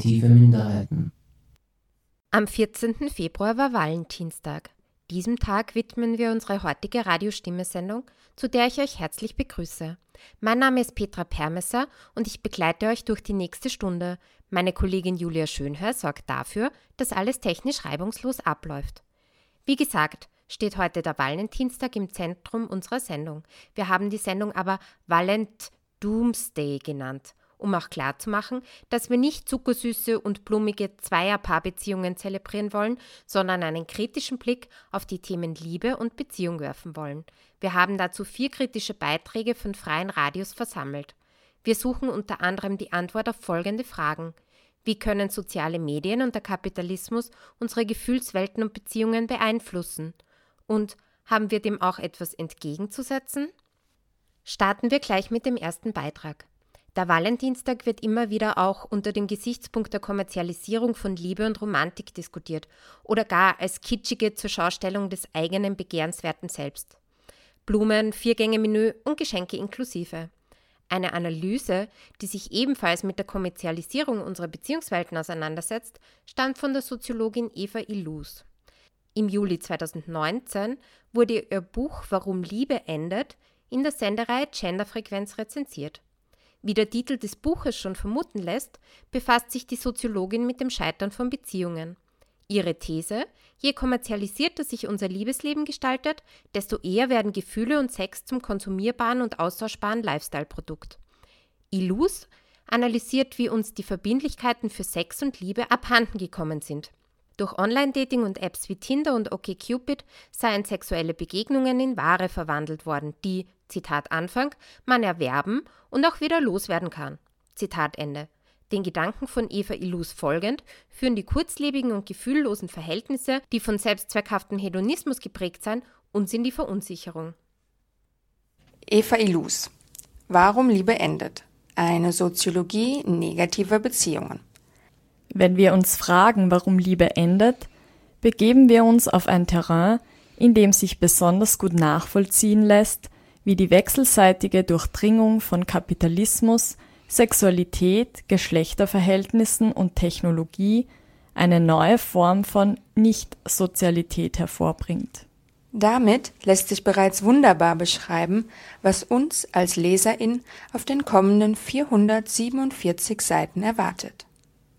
Initiative Minderheiten. Am 14. Februar war Valentinstag. Diesem Tag widmen wir unsere heutige Radiostimme-Sendung, zu der ich euch herzlich begrüße. Mein Name ist Petra Permesser und ich begleite euch durch die nächste Stunde. Meine Kollegin Julia Schönherr sorgt dafür, dass alles technisch reibungslos abläuft. Wie gesagt, steht heute der Valentinstag im Zentrum unserer Sendung. Wir haben die Sendung aber Valent Doomsday genannt um auch klarzumachen, dass wir nicht zuckersüße und blumige Zweierpaarbeziehungen zelebrieren wollen, sondern einen kritischen Blick auf die Themen Liebe und Beziehung werfen wollen. Wir haben dazu vier kritische Beiträge von freien Radios versammelt. Wir suchen unter anderem die Antwort auf folgende Fragen. Wie können soziale Medien und der Kapitalismus unsere Gefühlswelten und Beziehungen beeinflussen? Und haben wir dem auch etwas entgegenzusetzen? Starten wir gleich mit dem ersten Beitrag. Der Valentinstag wird immer wieder auch unter dem Gesichtspunkt der Kommerzialisierung von Liebe und Romantik diskutiert oder gar als kitschige Zurschaustellung des eigenen Begehrenswerten selbst. Blumen, Viergänge-Menü und Geschenke inklusive. Eine Analyse, die sich ebenfalls mit der Kommerzialisierung unserer Beziehungswelten auseinandersetzt, stammt von der Soziologin Eva Illus. Im Juli 2019 wurde ihr Buch Warum Liebe endet in der Sendereihe Genderfrequenz rezensiert. Wie der Titel des Buches schon vermuten lässt, befasst sich die Soziologin mit dem Scheitern von Beziehungen. Ihre These, je kommerzialisierter sich unser Liebesleben gestaltet, desto eher werden Gefühle und Sex zum konsumierbaren und austauschbaren Lifestyle-Produkt. Illus analysiert, wie uns die Verbindlichkeiten für Sex und Liebe abhanden gekommen sind. Durch Online-Dating und Apps wie Tinder und OkCupid seien sexuelle Begegnungen in Ware verwandelt worden, die, Zitat Anfang, man erwerben und auch wieder loswerden kann. Zitat Ende. Den Gedanken von Eva Illus folgend führen die kurzlebigen und gefühllosen Verhältnisse, die von selbstzweckhaftem Hedonismus geprägt sind, uns in die Verunsicherung. Eva Illus. Warum Liebe endet. Eine Soziologie negativer Beziehungen. Wenn wir uns fragen, warum Liebe endet, begeben wir uns auf ein Terrain, in dem sich besonders gut nachvollziehen lässt, wie die wechselseitige Durchdringung von Kapitalismus, Sexualität, Geschlechterverhältnissen und Technologie eine neue Form von Nicht-Sozialität hervorbringt. Damit lässt sich bereits wunderbar beschreiben, was uns als Leserin auf den kommenden 447 Seiten erwartet.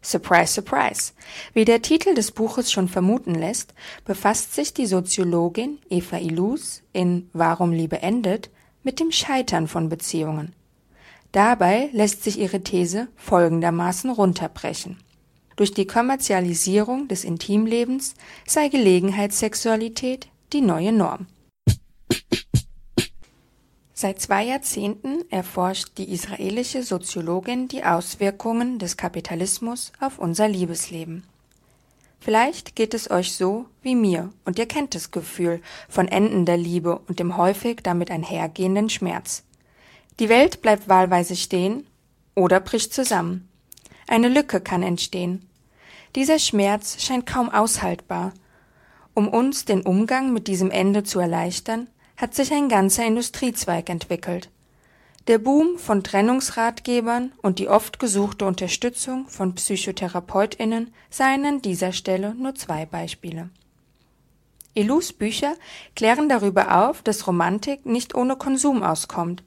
Surprise, surprise. Wie der Titel des Buches schon vermuten lässt, befasst sich die Soziologin Eva Illus in Warum Liebe endet mit dem Scheitern von Beziehungen. Dabei lässt sich ihre These folgendermaßen runterbrechen. Durch die Kommerzialisierung des Intimlebens sei Gelegenheitssexualität die neue Norm. Seit zwei Jahrzehnten erforscht die israelische Soziologin die Auswirkungen des Kapitalismus auf unser Liebesleben. Vielleicht geht es euch so wie mir und ihr kennt das Gefühl von endender Liebe und dem häufig damit einhergehenden Schmerz. Die Welt bleibt wahlweise stehen oder bricht zusammen. Eine Lücke kann entstehen. Dieser Schmerz scheint kaum aushaltbar. Um uns den Umgang mit diesem Ende zu erleichtern, hat sich ein ganzer Industriezweig entwickelt. Der Boom von Trennungsratgebern und die oft gesuchte Unterstützung von Psychotherapeutinnen seien an dieser Stelle nur zwei Beispiele. Elus Bücher klären darüber auf, dass Romantik nicht ohne Konsum auskommt,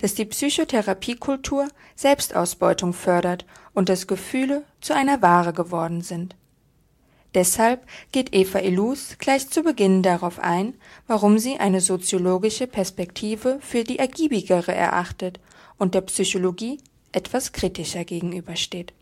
dass die Psychotherapiekultur Selbstausbeutung fördert und dass Gefühle zu einer Ware geworden sind. Deshalb geht Eva Illus gleich zu Beginn darauf ein, warum sie eine soziologische Perspektive für die ergiebigere erachtet und der Psychologie etwas kritischer gegenübersteht.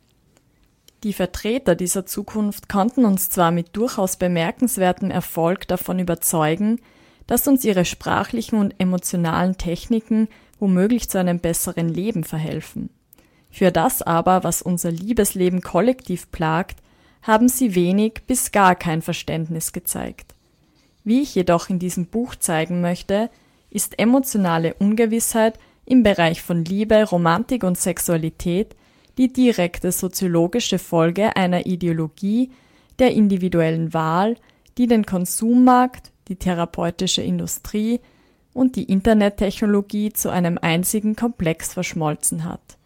Die Vertreter dieser Zukunft konnten uns zwar mit durchaus bemerkenswertem Erfolg davon überzeugen, dass uns ihre sprachlichen und emotionalen Techniken womöglich zu einem besseren Leben verhelfen. Für das aber, was unser Liebesleben kollektiv plagt, haben sie wenig bis gar kein Verständnis gezeigt. Wie ich jedoch in diesem Buch zeigen möchte, ist emotionale Ungewissheit im Bereich von Liebe, Romantik und Sexualität die direkte soziologische Folge einer Ideologie der individuellen Wahl, die den Konsummarkt, die therapeutische Industrie und die Internettechnologie zu einem einzigen Komplex verschmolzen hat.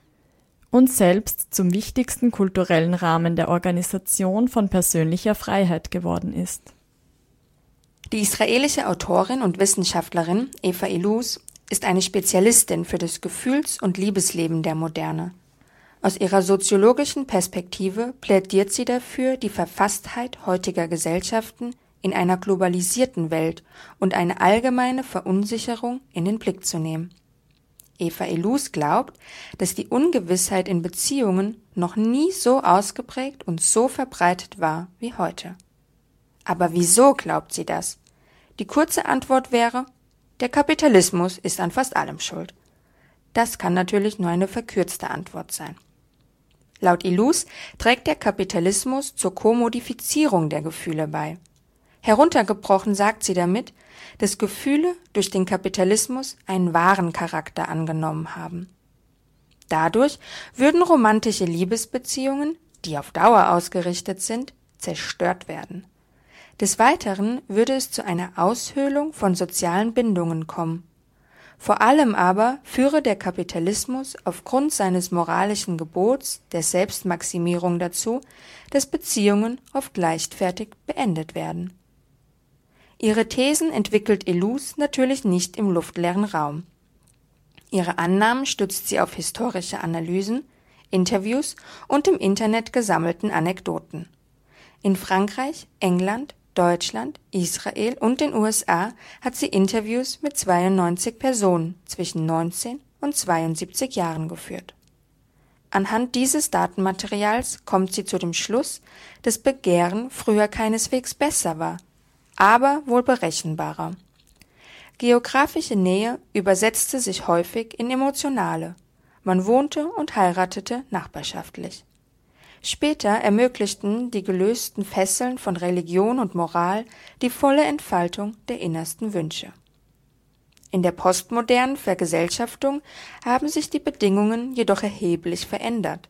Und selbst zum wichtigsten kulturellen Rahmen der Organisation von persönlicher Freiheit geworden ist. Die israelische Autorin und Wissenschaftlerin Eva Ilus ist eine Spezialistin für das Gefühls- und Liebesleben der Moderne. Aus ihrer soziologischen Perspektive plädiert sie dafür, die Verfasstheit heutiger Gesellschaften in einer globalisierten Welt und eine allgemeine Verunsicherung in den Blick zu nehmen. Eva Elus glaubt, dass die Ungewissheit in Beziehungen noch nie so ausgeprägt und so verbreitet war wie heute. Aber wieso glaubt sie das? Die kurze Antwort wäre, der Kapitalismus ist an fast allem schuld. Das kann natürlich nur eine verkürzte Antwort sein. Laut Ilus trägt der Kapitalismus zur Kommodifizierung der Gefühle bei. Heruntergebrochen sagt sie damit, dass Gefühle durch den Kapitalismus einen wahren Charakter angenommen haben. Dadurch würden romantische Liebesbeziehungen, die auf Dauer ausgerichtet sind, zerstört werden. Des Weiteren würde es zu einer Aushöhlung von sozialen Bindungen kommen. Vor allem aber führe der Kapitalismus aufgrund seines moralischen Gebots der Selbstmaximierung dazu, dass Beziehungen oft leichtfertig beendet werden. Ihre Thesen entwickelt Elus natürlich nicht im luftleeren Raum. Ihre Annahmen stützt sie auf historische Analysen, Interviews und im Internet gesammelten Anekdoten. In Frankreich, England, Deutschland, Israel und den USA hat sie Interviews mit 92 Personen zwischen 19 und 72 Jahren geführt. Anhand dieses Datenmaterials kommt sie zu dem Schluss, dass Begehren früher keineswegs besser war, aber wohl berechenbarer. Geografische Nähe übersetzte sich häufig in emotionale. Man wohnte und heiratete nachbarschaftlich. Später ermöglichten die gelösten Fesseln von Religion und Moral die volle Entfaltung der innersten Wünsche. In der postmodernen Vergesellschaftung haben sich die Bedingungen jedoch erheblich verändert.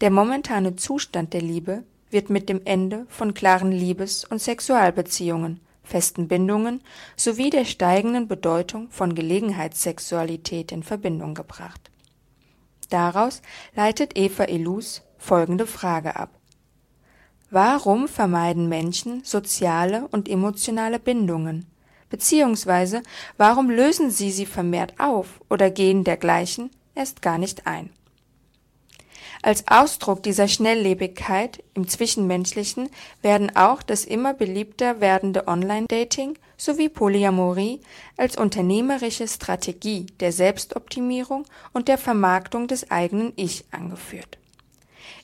Der momentane Zustand der Liebe wird mit dem Ende von klaren Liebes- und Sexualbeziehungen, festen Bindungen sowie der steigenden Bedeutung von Gelegenheitssexualität in Verbindung gebracht. Daraus leitet Eva Elus folgende Frage ab. Warum vermeiden Menschen soziale und emotionale Bindungen? Beziehungsweise warum lösen sie sie vermehrt auf oder gehen dergleichen erst gar nicht ein? Als Ausdruck dieser Schnelllebigkeit im Zwischenmenschlichen werden auch das immer beliebter werdende Online-Dating sowie Polyamorie als unternehmerische Strategie der Selbstoptimierung und der Vermarktung des eigenen Ich angeführt.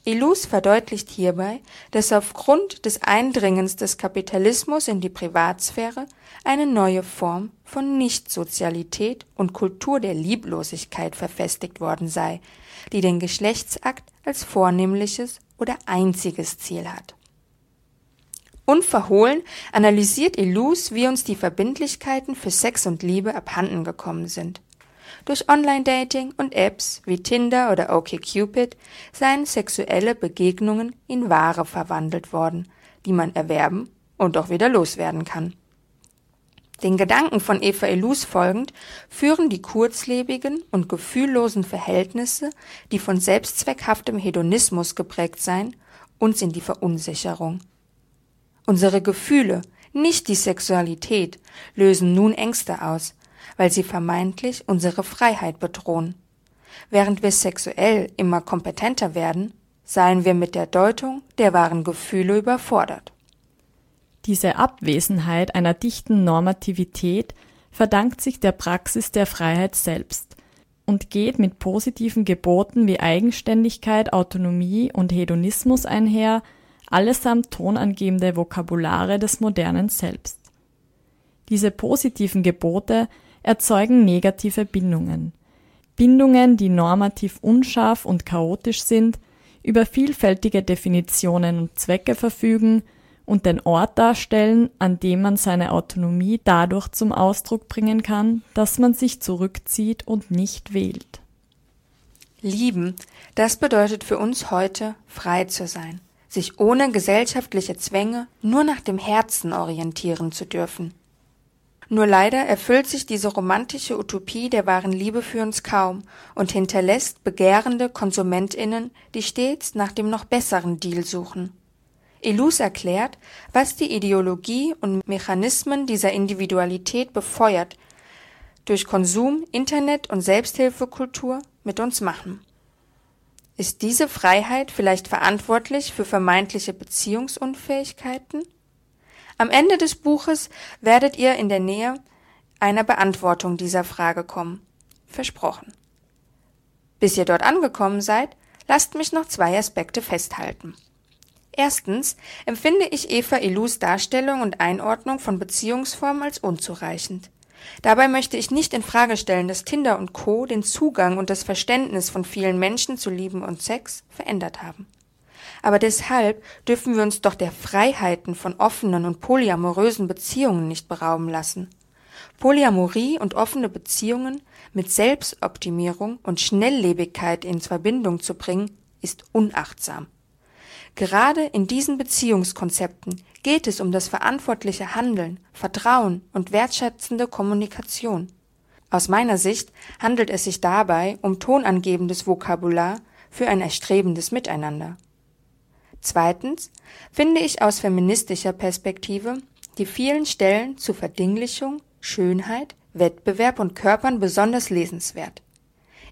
Ilus verdeutlicht hierbei, dass aufgrund des Eindringens des Kapitalismus in die Privatsphäre eine neue Form von Nichtsozialität und Kultur der Lieblosigkeit verfestigt worden sei, die den Geschlechtsakt als vornehmliches oder einziges Ziel hat. Unverhohlen analysiert Ilus, wie uns die Verbindlichkeiten für Sex und Liebe abhanden gekommen sind. Durch Online-Dating und Apps wie Tinder oder OkCupid seien sexuelle Begegnungen in Ware verwandelt worden, die man erwerben und auch wieder loswerden kann. Den Gedanken von Eva Elus folgend führen die kurzlebigen und gefühllosen Verhältnisse, die von selbstzweckhaftem Hedonismus geprägt seien, uns in die Verunsicherung. Unsere Gefühle, nicht die Sexualität, lösen nun Ängste aus, weil sie vermeintlich unsere Freiheit bedrohen. Während wir sexuell immer kompetenter werden, seien wir mit der Deutung der wahren Gefühle überfordert. Diese Abwesenheit einer dichten Normativität verdankt sich der Praxis der Freiheit selbst und geht mit positiven Geboten wie Eigenständigkeit, Autonomie und Hedonismus einher, allesamt tonangebende Vokabulare des modernen Selbst. Diese positiven Gebote erzeugen negative Bindungen. Bindungen, die normativ unscharf und chaotisch sind, über vielfältige Definitionen und Zwecke verfügen und den Ort darstellen, an dem man seine Autonomie dadurch zum Ausdruck bringen kann, dass man sich zurückzieht und nicht wählt. Lieben, das bedeutet für uns heute, frei zu sein, sich ohne gesellschaftliche Zwänge nur nach dem Herzen orientieren zu dürfen. Nur leider erfüllt sich diese romantische Utopie der wahren Liebe für uns kaum und hinterlässt begehrende KonsumentInnen, die stets nach dem noch besseren Deal suchen. Elus erklärt, was die Ideologie und Mechanismen dieser Individualität befeuert, durch Konsum, Internet und Selbsthilfekultur mit uns machen. Ist diese Freiheit vielleicht verantwortlich für vermeintliche Beziehungsunfähigkeiten? Am Ende des Buches werdet ihr in der Nähe einer Beantwortung dieser Frage kommen. Versprochen. Bis ihr dort angekommen seid, lasst mich noch zwei Aspekte festhalten. Erstens empfinde ich Eva Ilus Darstellung und Einordnung von Beziehungsformen als unzureichend. Dabei möchte ich nicht in Frage stellen, dass Tinder und Co. den Zugang und das Verständnis von vielen Menschen zu Lieben und Sex verändert haben. Aber deshalb dürfen wir uns doch der Freiheiten von offenen und polyamorösen Beziehungen nicht berauben lassen. Polyamorie und offene Beziehungen mit Selbstoptimierung und Schnelllebigkeit in Verbindung zu bringen, ist unachtsam. Gerade in diesen Beziehungskonzepten geht es um das verantwortliche Handeln, Vertrauen und wertschätzende Kommunikation. Aus meiner Sicht handelt es sich dabei um tonangebendes Vokabular für ein erstrebendes Miteinander. Zweitens finde ich aus feministischer Perspektive die vielen Stellen zu Verdinglichung, Schönheit, Wettbewerb und Körpern besonders lesenswert.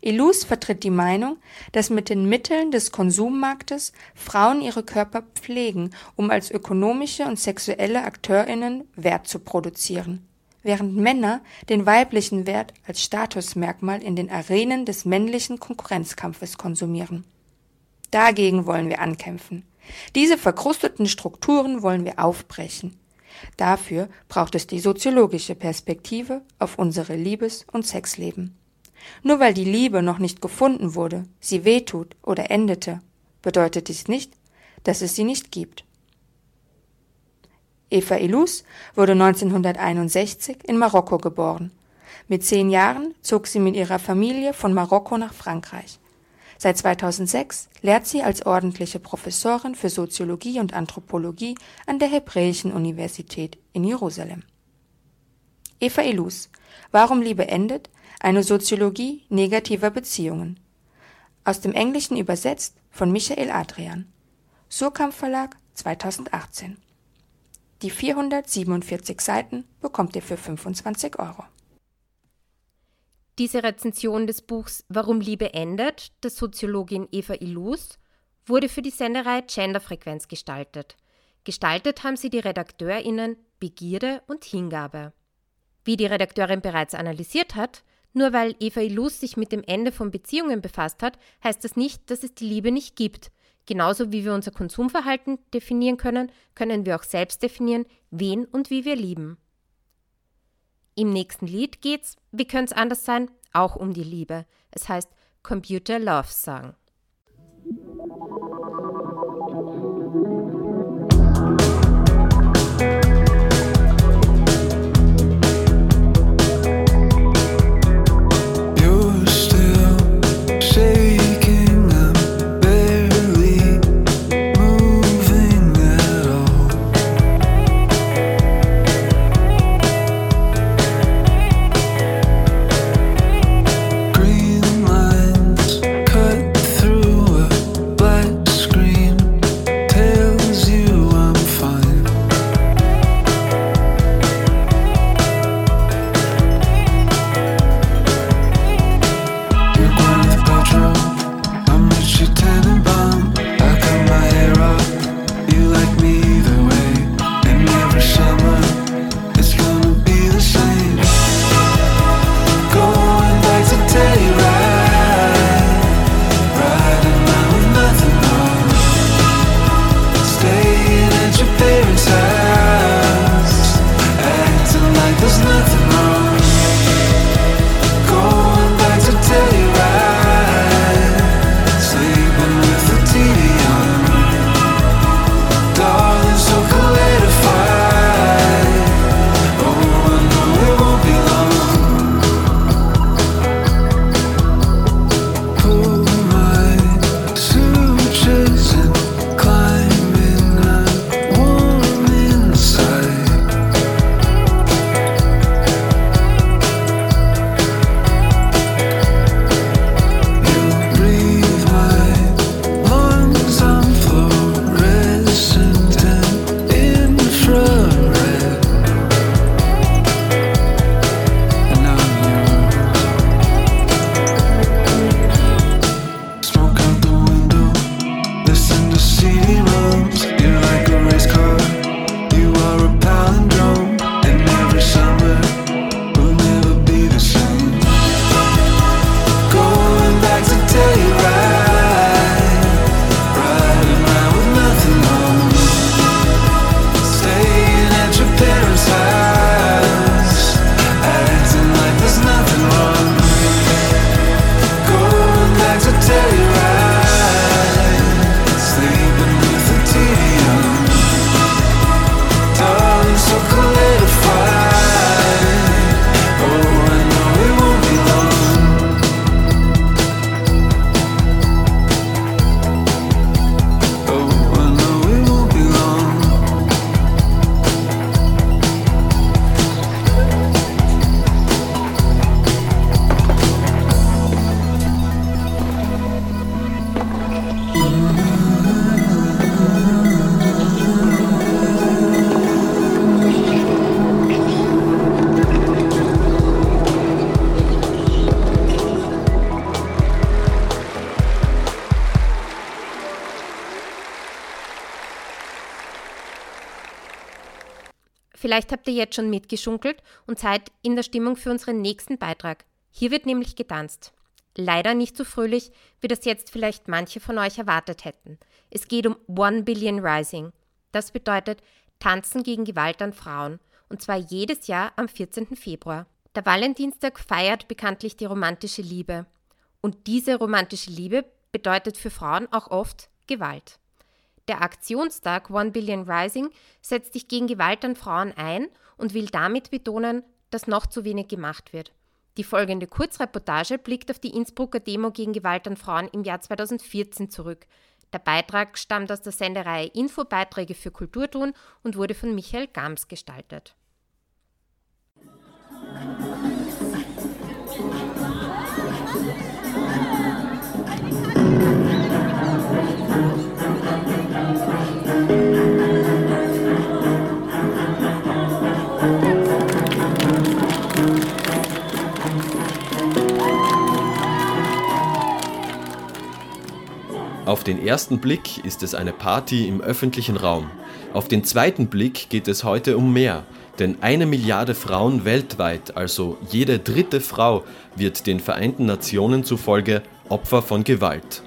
Ilus vertritt die Meinung, dass mit den Mitteln des Konsummarktes Frauen ihre Körper pflegen, um als ökonomische und sexuelle Akteurinnen Wert zu produzieren, während Männer den weiblichen Wert als Statusmerkmal in den Arenen des männlichen Konkurrenzkampfes konsumieren. Dagegen wollen wir ankämpfen. Diese verkrusteten Strukturen wollen wir aufbrechen. Dafür braucht es die soziologische Perspektive auf unsere Liebes- und Sexleben. Nur weil die Liebe noch nicht gefunden wurde, sie wehtut oder endete, bedeutet dies nicht, dass es sie nicht gibt. Eva Ilus wurde 1961 in Marokko geboren. Mit zehn Jahren zog sie mit ihrer Familie von Marokko nach Frankreich. Seit 2006 lehrt sie als ordentliche Professorin für Soziologie und Anthropologie an der Hebräischen Universität in Jerusalem. Eva Ilus, Warum Liebe endet eine Soziologie negativer Beziehungen. Aus dem Englischen übersetzt von Michael Adrian. Surkamp Verlag 2018. Die 447 Seiten bekommt ihr für 25 Euro. Diese Rezension des Buchs Warum Liebe endet, der Soziologin Eva Ilus, wurde für die Senderei Genderfrequenz gestaltet. Gestaltet haben sie die RedakteurInnen Begierde und Hingabe. Wie die Redakteurin bereits analysiert hat, nur weil Eva Illus sich mit dem Ende von Beziehungen befasst hat, heißt das nicht, dass es die Liebe nicht gibt. Genauso wie wir unser Konsumverhalten definieren können, können wir auch selbst definieren, wen und wie wir lieben. Im nächsten Lied geht's, wie könnte es anders sein, auch um die Liebe. Es heißt Computer Love Song. Vielleicht habt ihr jetzt schon mitgeschunkelt und seid in der Stimmung für unseren nächsten Beitrag. Hier wird nämlich getanzt. Leider nicht so fröhlich, wie das jetzt vielleicht manche von euch erwartet hätten. Es geht um One Billion Rising. Das bedeutet Tanzen gegen Gewalt an Frauen, und zwar jedes Jahr am 14. Februar. Der Valentinstag feiert bekanntlich die romantische Liebe. Und diese romantische Liebe bedeutet für Frauen auch oft Gewalt. Der Aktionstag One Billion Rising setzt sich gegen Gewalt an Frauen ein und will damit betonen, dass noch zu wenig gemacht wird. Die folgende Kurzreportage blickt auf die Innsbrucker Demo gegen Gewalt an Frauen im Jahr 2014 zurück. Der Beitrag stammt aus der Sendereihe Infobeiträge für Kulturtun und wurde von Michael Gams gestaltet. Auf den ersten Blick ist es eine Party im öffentlichen Raum. Auf den zweiten Blick geht es heute um mehr. Denn eine Milliarde Frauen weltweit, also jede dritte Frau, wird den Vereinten Nationen zufolge Opfer von Gewalt.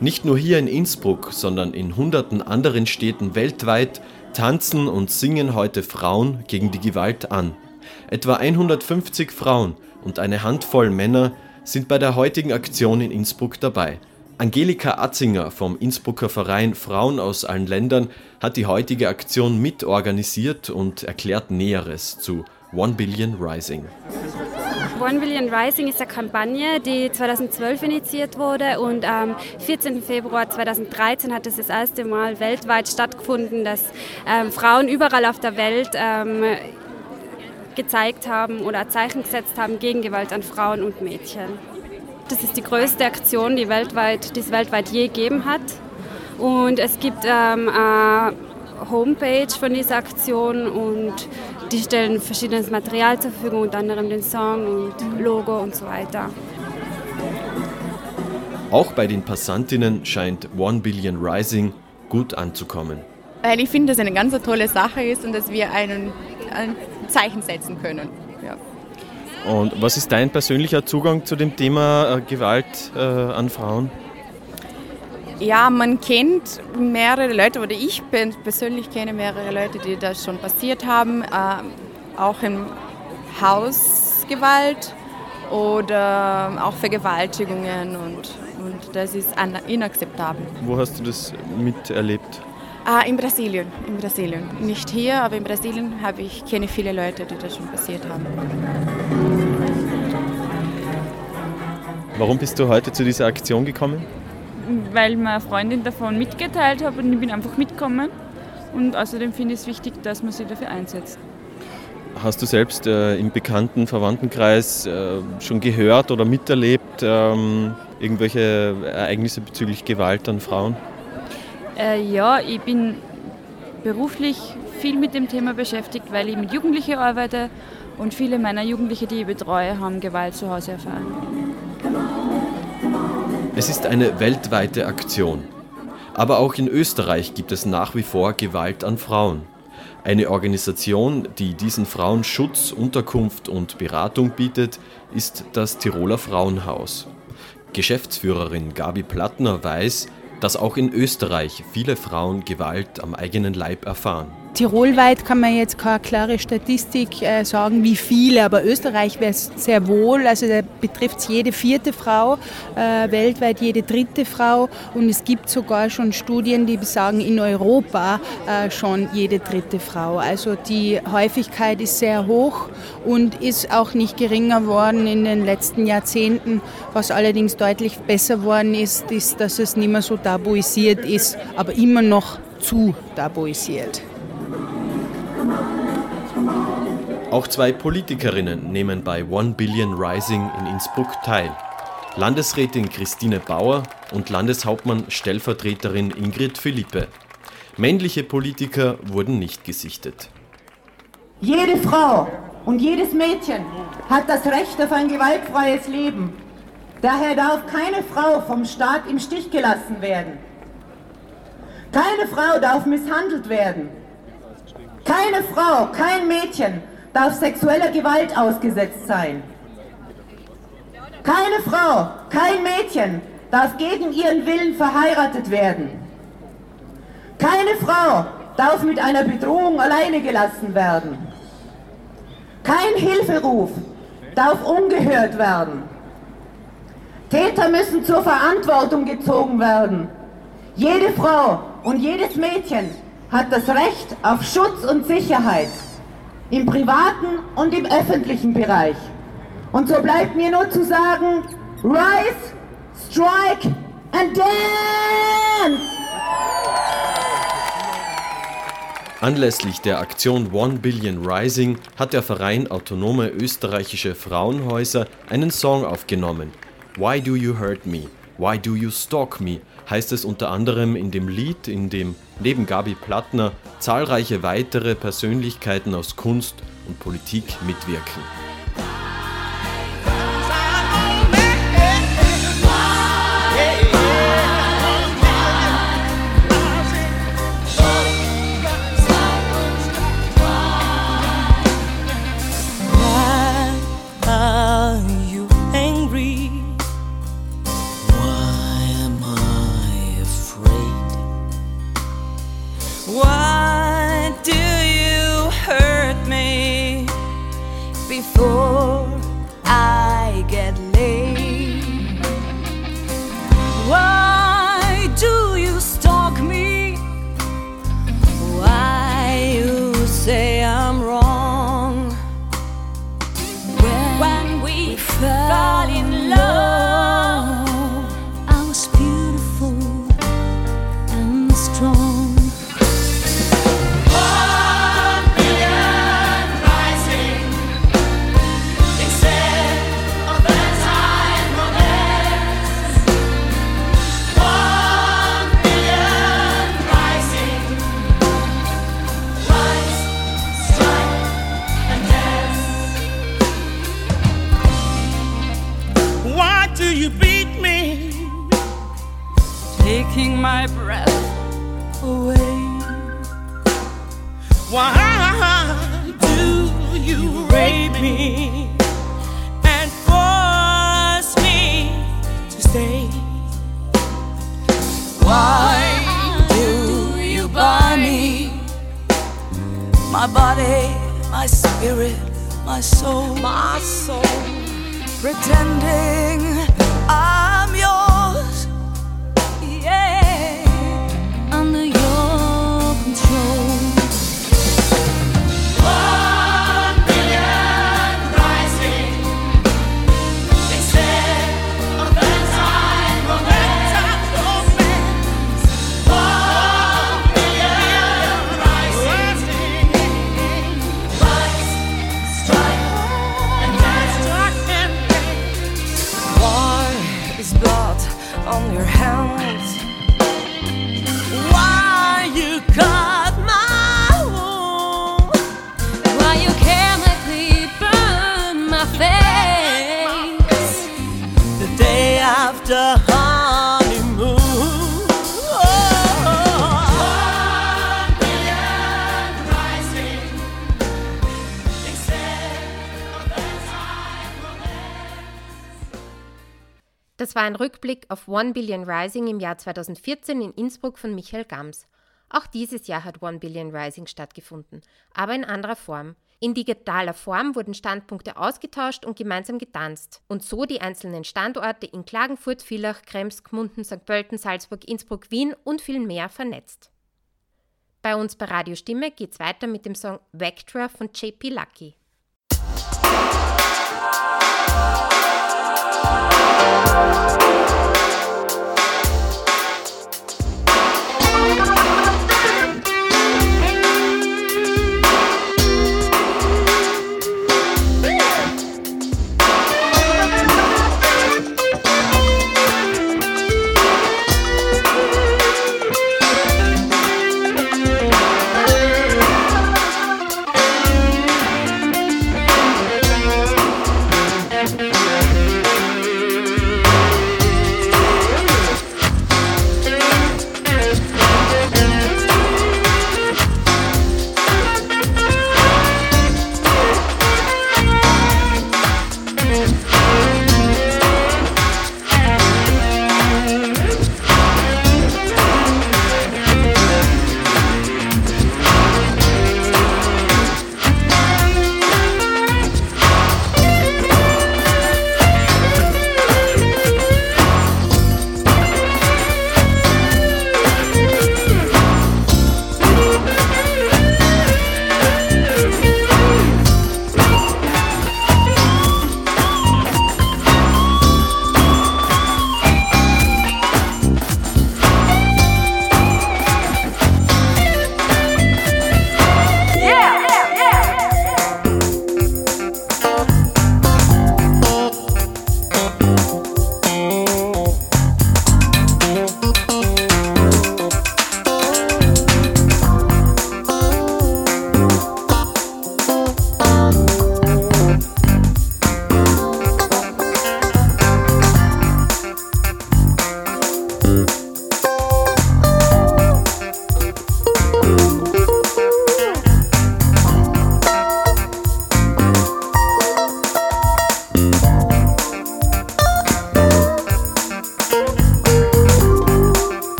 Nicht nur hier in Innsbruck, sondern in hunderten anderen Städten weltweit tanzen und singen heute Frauen gegen die Gewalt an. Etwa 150 Frauen und eine Handvoll Männer sind bei der heutigen Aktion in Innsbruck dabei. Angelika Atzinger vom Innsbrucker Verein Frauen aus allen Ländern hat die heutige Aktion mitorganisiert und erklärt Näheres zu One Billion Rising. One Billion Rising ist eine Kampagne, die 2012 initiiert wurde und am 14. Februar 2013 hat es das erste Mal weltweit stattgefunden, dass ähm, Frauen überall auf der Welt ähm, gezeigt haben oder Zeichen gesetzt haben gegen Gewalt an Frauen und Mädchen. Das ist die größte Aktion, die, weltweit, die es weltweit je gegeben hat. Und es gibt ähm, eine Homepage von dieser Aktion und die stellen verschiedenes Material zur Verfügung, unter anderem den Song und Logo und so weiter. Auch bei den Passantinnen scheint One Billion Rising gut anzukommen. Weil ich finde, dass es eine ganz tolle Sache ist und dass wir einen, ein Zeichen setzen können. Und was ist dein persönlicher Zugang zu dem Thema äh, Gewalt äh, an Frauen? Ja, man kennt mehrere Leute, oder ich persönlich kenne mehrere Leute, die das schon passiert haben, äh, auch in Hausgewalt oder auch Vergewaltigungen und, und das ist inakzeptabel. Wo hast du das miterlebt? Ah, in Brasilien, in Brasilien. Nicht hier, aber in Brasilien habe ich kenne viele Leute, die das schon passiert haben. Warum bist du heute zu dieser Aktion gekommen? Weil meine Freundin davon mitgeteilt hat und ich bin einfach mitgekommen. Und außerdem finde ich es wichtig, dass man sich dafür einsetzt. Hast du selbst äh, im bekannten Verwandtenkreis äh, schon gehört oder miterlebt ähm, irgendwelche Ereignisse bezüglich Gewalt an Frauen? Äh, ja, ich bin beruflich viel mit dem Thema beschäftigt, weil ich mit Jugendlichen arbeite und viele meiner Jugendlichen, die ich betreue, haben Gewalt zu Hause erfahren. Es ist eine weltweite Aktion. Aber auch in Österreich gibt es nach wie vor Gewalt an Frauen. Eine Organisation, die diesen Frauen Schutz, Unterkunft und Beratung bietet, ist das Tiroler Frauenhaus. Geschäftsführerin Gabi Plattner weiß, dass auch in Österreich viele Frauen Gewalt am eigenen Leib erfahren. Tirolweit kann man jetzt keine klare Statistik äh, sagen, wie viele, aber Österreich wäre es sehr wohl. Also da betrifft es jede vierte Frau, äh, weltweit jede dritte Frau. Und es gibt sogar schon Studien, die sagen, in Europa äh, schon jede dritte Frau. Also die Häufigkeit ist sehr hoch und ist auch nicht geringer worden in den letzten Jahrzehnten. Was allerdings deutlich besser worden ist, ist, dass es nicht mehr so tabuisiert ist, aber immer noch zu tabuisiert. Auch zwei Politikerinnen nehmen bei One Billion Rising in Innsbruck teil. Landesrätin Christine Bauer und Landeshauptmann Stellvertreterin Ingrid Philippe. Männliche Politiker wurden nicht gesichtet. Jede Frau und jedes Mädchen hat das Recht auf ein gewaltfreies Leben. Daher darf keine Frau vom Staat im Stich gelassen werden. Keine Frau darf misshandelt werden. Keine Frau, kein Mädchen darf sexueller Gewalt ausgesetzt sein. Keine Frau, kein Mädchen darf gegen ihren Willen verheiratet werden. Keine Frau darf mit einer Bedrohung alleine gelassen werden. Kein Hilferuf darf ungehört werden. Täter müssen zur Verantwortung gezogen werden. Jede Frau und jedes Mädchen hat das Recht auf Schutz und Sicherheit im privaten und im öffentlichen Bereich. Und so bleibt mir nur zu sagen, rise, strike and dance! Anlässlich der Aktion One Billion Rising hat der Verein Autonome Österreichische Frauenhäuser einen Song aufgenommen. Why Do You Hurt Me? Why Do You Stalk Me? heißt es unter anderem in dem Lied, in dem neben Gabi Plattner zahlreiche weitere Persönlichkeiten aus Kunst und Politik mitwirken. spirit, my soul, my soul, pretending I. War ein Rückblick auf One Billion Rising im Jahr 2014 in Innsbruck von Michael Gams. Auch dieses Jahr hat One Billion Rising stattgefunden, aber in anderer Form. In digitaler Form wurden Standpunkte ausgetauscht und gemeinsam getanzt und so die einzelnen Standorte in Klagenfurt, Villach, Krems, Gmunden, St. Pölten, Salzburg, Innsbruck, Wien und viel mehr vernetzt. Bei uns bei Radio Stimme geht's weiter mit dem Song Vectra von JP Lucky. Bye.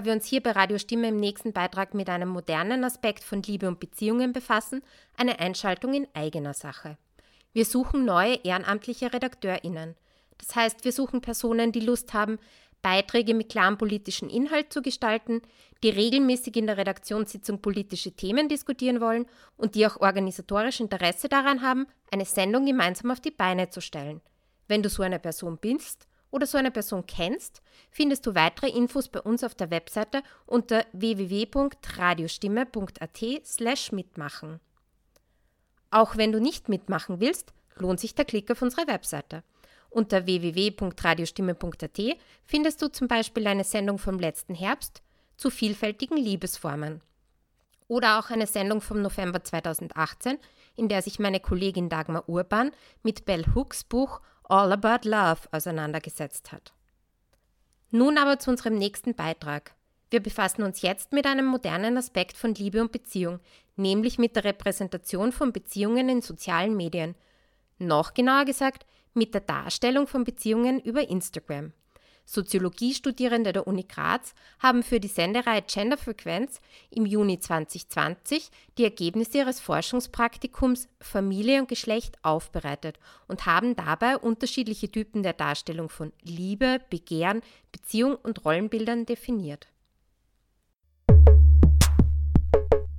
Bevor wir uns hier bei Radio Stimme im nächsten Beitrag mit einem modernen Aspekt von Liebe und Beziehungen befassen, eine Einschaltung in eigener Sache. Wir suchen neue ehrenamtliche RedakteurInnen. Das heißt, wir suchen Personen, die Lust haben, Beiträge mit klarem politischen Inhalt zu gestalten, die regelmäßig in der Redaktionssitzung politische Themen diskutieren wollen und die auch organisatorisch Interesse daran haben, eine Sendung gemeinsam auf die Beine zu stellen. Wenn du so eine Person bist oder so eine Person kennst, findest du weitere Infos bei uns auf der Webseite unter www.radiostimme.at/mitmachen. Auch wenn du nicht mitmachen willst, lohnt sich der Klick auf unsere Webseite. Unter www.radiostimme.at findest du zum Beispiel eine Sendung vom letzten Herbst zu vielfältigen Liebesformen. Oder auch eine Sendung vom November 2018, in der sich meine Kollegin Dagmar Urban mit Bell Hooks Buch All About Love auseinandergesetzt hat. Nun aber zu unserem nächsten Beitrag. Wir befassen uns jetzt mit einem modernen Aspekt von Liebe und Beziehung, nämlich mit der Repräsentation von Beziehungen in sozialen Medien. Noch genauer gesagt, mit der Darstellung von Beziehungen über Instagram. Soziologiestudierende der Uni Graz haben für die Sendereihe Genderfrequenz im Juni 2020 die Ergebnisse ihres Forschungspraktikums Familie und Geschlecht aufbereitet und haben dabei unterschiedliche Typen der Darstellung von Liebe, Begehren, Beziehung und Rollenbildern definiert.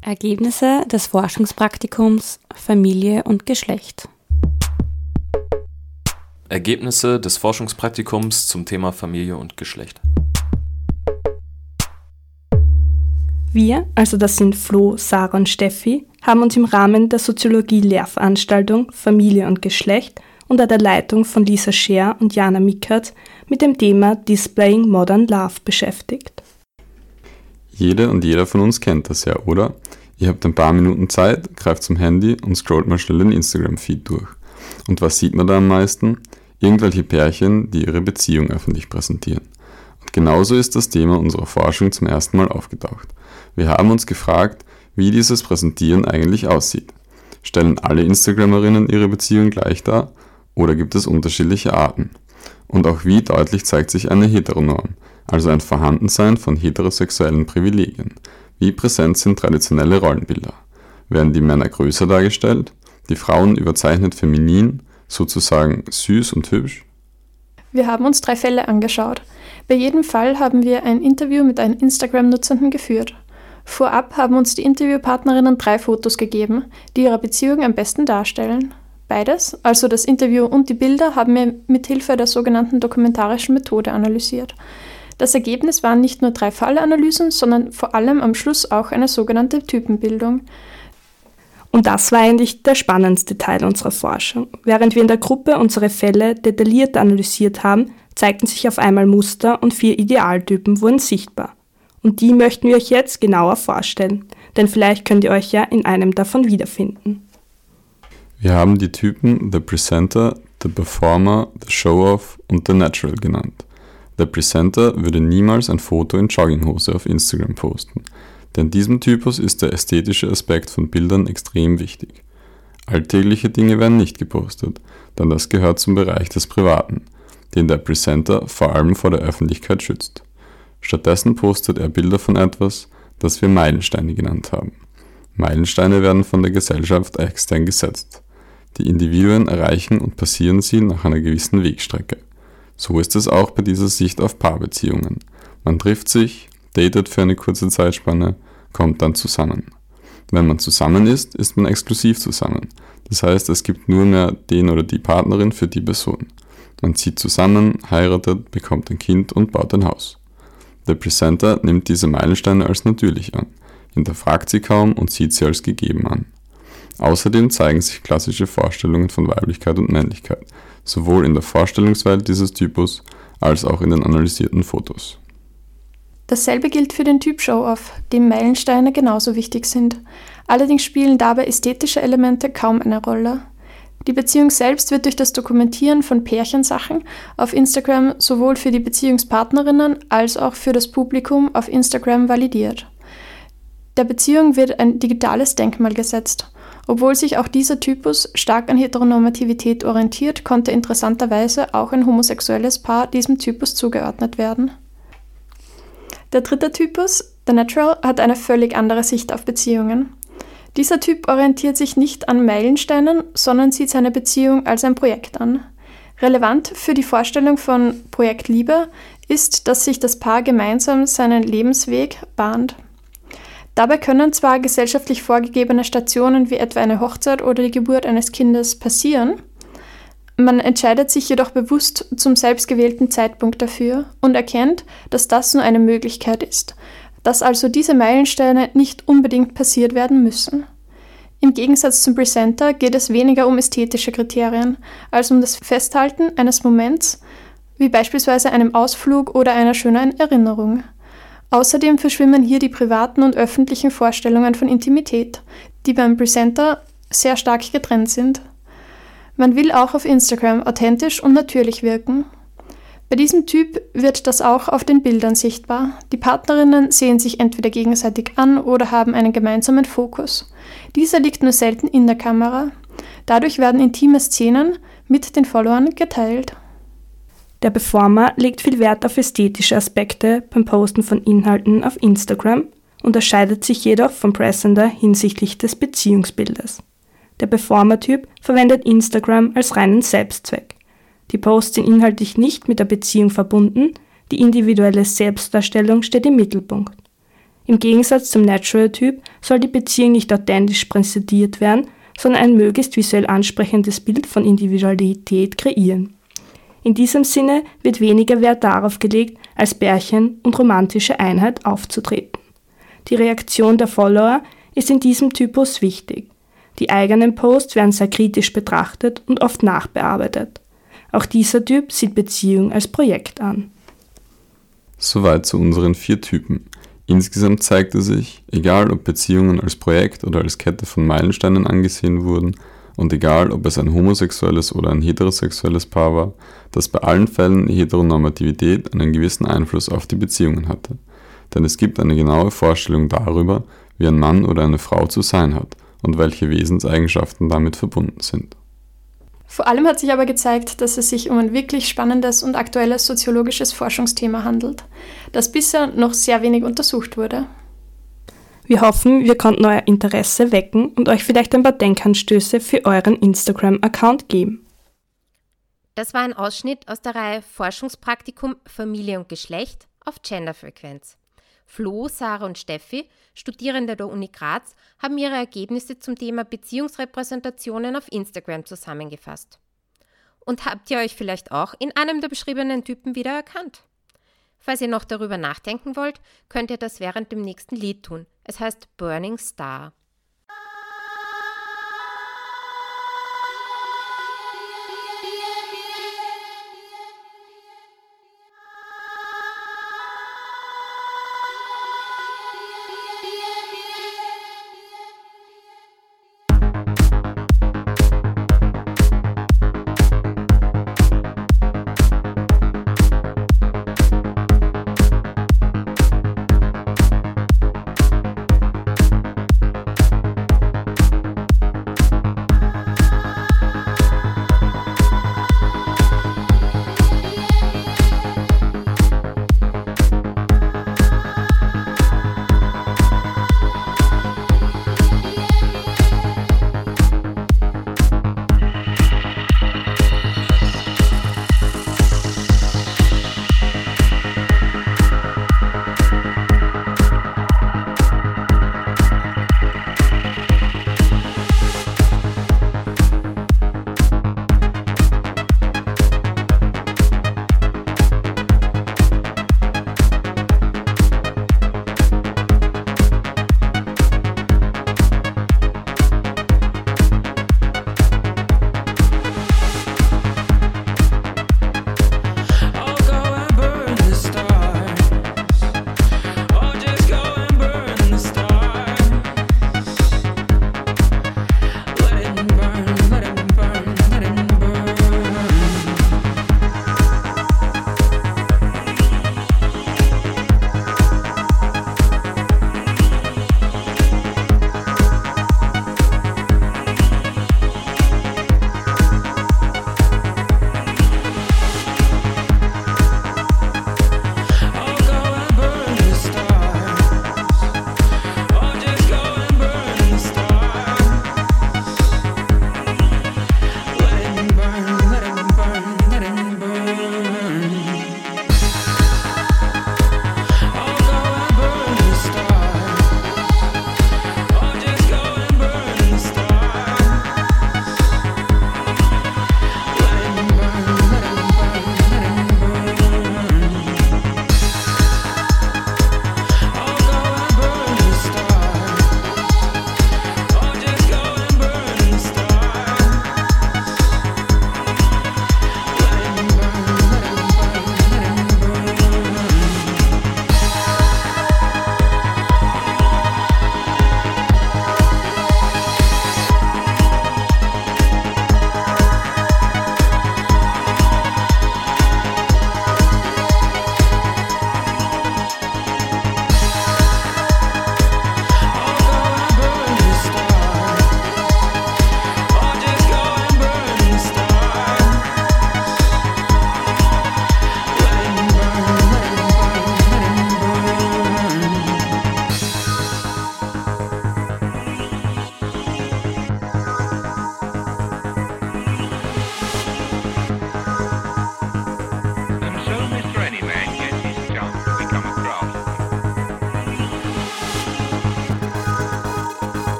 Ergebnisse des Forschungspraktikums Familie und Geschlecht Ergebnisse des Forschungspraktikums zum Thema Familie und Geschlecht. Wir, also das sind Flo, Sarah und Steffi, haben uns im Rahmen der Soziologie-Lehrveranstaltung Familie und Geschlecht unter der Leitung von Lisa Scher und Jana Mickert mit dem Thema Displaying Modern Love beschäftigt. Jede und jeder von uns kennt das ja, oder? Ihr habt ein paar Minuten Zeit, greift zum Handy und scrollt mal schnell den Instagram-Feed durch. Und was sieht man da am meisten? Irgendwelche Pärchen, die ihre Beziehung öffentlich präsentieren. Und genauso ist das Thema unserer Forschung zum ersten Mal aufgetaucht. Wir haben uns gefragt, wie dieses Präsentieren eigentlich aussieht. Stellen alle Instagramerinnen ihre Beziehung gleich dar oder gibt es unterschiedliche Arten? Und auch wie deutlich zeigt sich eine Heteronorm, also ein Vorhandensein von heterosexuellen Privilegien. Wie präsent sind traditionelle Rollenbilder? Werden die Männer größer dargestellt, die Frauen überzeichnet feminin sozusagen süß und hübsch? Wir haben uns drei Fälle angeschaut. Bei jedem Fall haben wir ein Interview mit einem Instagram-Nutzenden geführt. Vorab haben uns die Interviewpartnerinnen drei Fotos gegeben, die ihre Beziehung am besten darstellen. Beides, also das Interview und die Bilder, haben wir mit Hilfe der sogenannten dokumentarischen Methode analysiert. Das Ergebnis waren nicht nur drei Fallanalysen, sondern vor allem am Schluss auch eine sogenannte Typenbildung. Und das war eigentlich der spannendste Teil unserer Forschung. Während wir in der Gruppe unsere Fälle detailliert analysiert haben, zeigten sich auf einmal Muster und vier Idealtypen wurden sichtbar. Und die möchten wir euch jetzt genauer vorstellen, denn vielleicht könnt ihr euch ja in einem davon wiederfinden. Wir haben die Typen The Presenter, The Performer, The Show-Off und The Natural genannt. Der Presenter würde niemals ein Foto in Jogginghose auf Instagram posten. Denn diesem Typus ist der ästhetische Aspekt von Bildern extrem wichtig. Alltägliche Dinge werden nicht gepostet, denn das gehört zum Bereich des Privaten, den der Presenter vor allem vor der Öffentlichkeit schützt. Stattdessen postet er Bilder von etwas, das wir Meilensteine genannt haben. Meilensteine werden von der Gesellschaft extern gesetzt. Die Individuen erreichen und passieren sie nach einer gewissen Wegstrecke. So ist es auch bei dieser Sicht auf Paarbeziehungen. Man trifft sich, datet für eine kurze Zeitspanne, kommt dann zusammen. Wenn man zusammen ist, ist man exklusiv zusammen. Das heißt, es gibt nur mehr den oder die Partnerin für die Person. Man zieht zusammen, heiratet, bekommt ein Kind und baut ein Haus. Der Presenter nimmt diese Meilensteine als natürlich an, hinterfragt sie kaum und sieht sie als gegeben an. Außerdem zeigen sich klassische Vorstellungen von Weiblichkeit und Männlichkeit, sowohl in der Vorstellungswelt dieses Typus als auch in den analysierten Fotos. Dasselbe gilt für den Typ Show-Off, dem Meilensteine genauso wichtig sind. Allerdings spielen dabei ästhetische Elemente kaum eine Rolle. Die Beziehung selbst wird durch das Dokumentieren von Pärchensachen auf Instagram sowohl für die Beziehungspartnerinnen als auch für das Publikum auf Instagram validiert. Der Beziehung wird ein digitales Denkmal gesetzt. Obwohl sich auch dieser Typus stark an Heteronormativität orientiert, konnte interessanterweise auch ein homosexuelles Paar diesem Typus zugeordnet werden. Der dritte Typus, der Natural, hat eine völlig andere Sicht auf Beziehungen. Dieser Typ orientiert sich nicht an Meilensteinen, sondern sieht seine Beziehung als ein Projekt an. Relevant für die Vorstellung von Projekt Liebe ist, dass sich das Paar gemeinsam seinen Lebensweg bahnt. Dabei können zwar gesellschaftlich vorgegebene Stationen wie etwa eine Hochzeit oder die Geburt eines Kindes passieren, man entscheidet sich jedoch bewusst zum selbstgewählten Zeitpunkt dafür und erkennt, dass das nur eine Möglichkeit ist, dass also diese Meilensteine nicht unbedingt passiert werden müssen. Im Gegensatz zum Presenter geht es weniger um ästhetische Kriterien als um das Festhalten eines Moments, wie beispielsweise einem Ausflug oder einer schönen Erinnerung. Außerdem verschwimmen hier die privaten und öffentlichen Vorstellungen von Intimität, die beim Presenter sehr stark getrennt sind. Man will auch auf Instagram authentisch und natürlich wirken. Bei diesem Typ wird das auch auf den Bildern sichtbar. Die Partnerinnen sehen sich entweder gegenseitig an oder haben einen gemeinsamen Fokus. Dieser liegt nur selten in der Kamera. Dadurch werden intime Szenen mit den Followern geteilt. Der Performer legt viel Wert auf ästhetische Aspekte beim Posten von Inhalten auf Instagram, unterscheidet sich jedoch vom Presenter hinsichtlich des Beziehungsbildes. Der Performer-Typ verwendet Instagram als reinen Selbstzweck. Die Posts sind inhaltlich nicht mit der Beziehung verbunden, die individuelle Selbstdarstellung steht im Mittelpunkt. Im Gegensatz zum Natural-Typ soll die Beziehung nicht authentisch präsentiert werden, sondern ein möglichst visuell ansprechendes Bild von Individualität kreieren. In diesem Sinne wird weniger Wert darauf gelegt, als Bärchen und romantische Einheit aufzutreten. Die Reaktion der Follower ist in diesem Typus wichtig. Die eigenen Posts werden sehr kritisch betrachtet und oft nachbearbeitet. Auch dieser Typ sieht Beziehung als Projekt an. Soweit zu unseren vier Typen. Insgesamt zeigte sich, egal ob Beziehungen als Projekt oder als Kette von Meilensteinen angesehen wurden, und egal ob es ein homosexuelles oder ein heterosexuelles Paar war, dass bei allen Fällen Heteronormativität einen gewissen Einfluss auf die Beziehungen hatte. Denn es gibt eine genaue Vorstellung darüber, wie ein Mann oder eine Frau zu sein hat und welche Wesenseigenschaften damit verbunden sind. Vor allem hat sich aber gezeigt, dass es sich um ein wirklich spannendes und aktuelles soziologisches Forschungsthema handelt, das bisher noch sehr wenig untersucht wurde. Wir hoffen, wir konnten euer Interesse wecken und euch vielleicht ein paar Denkanstöße für euren Instagram-Account geben. Das war ein Ausschnitt aus der Reihe Forschungspraktikum Familie und Geschlecht auf Genderfrequenz. Flo, Sarah und Steffi, Studierende der Uni Graz, haben ihre Ergebnisse zum Thema Beziehungsrepräsentationen auf Instagram zusammengefasst. Und habt ihr euch vielleicht auch in einem der beschriebenen Typen wiedererkannt? Falls ihr noch darüber nachdenken wollt, könnt ihr das während dem nächsten Lied tun. Es heißt Burning Star.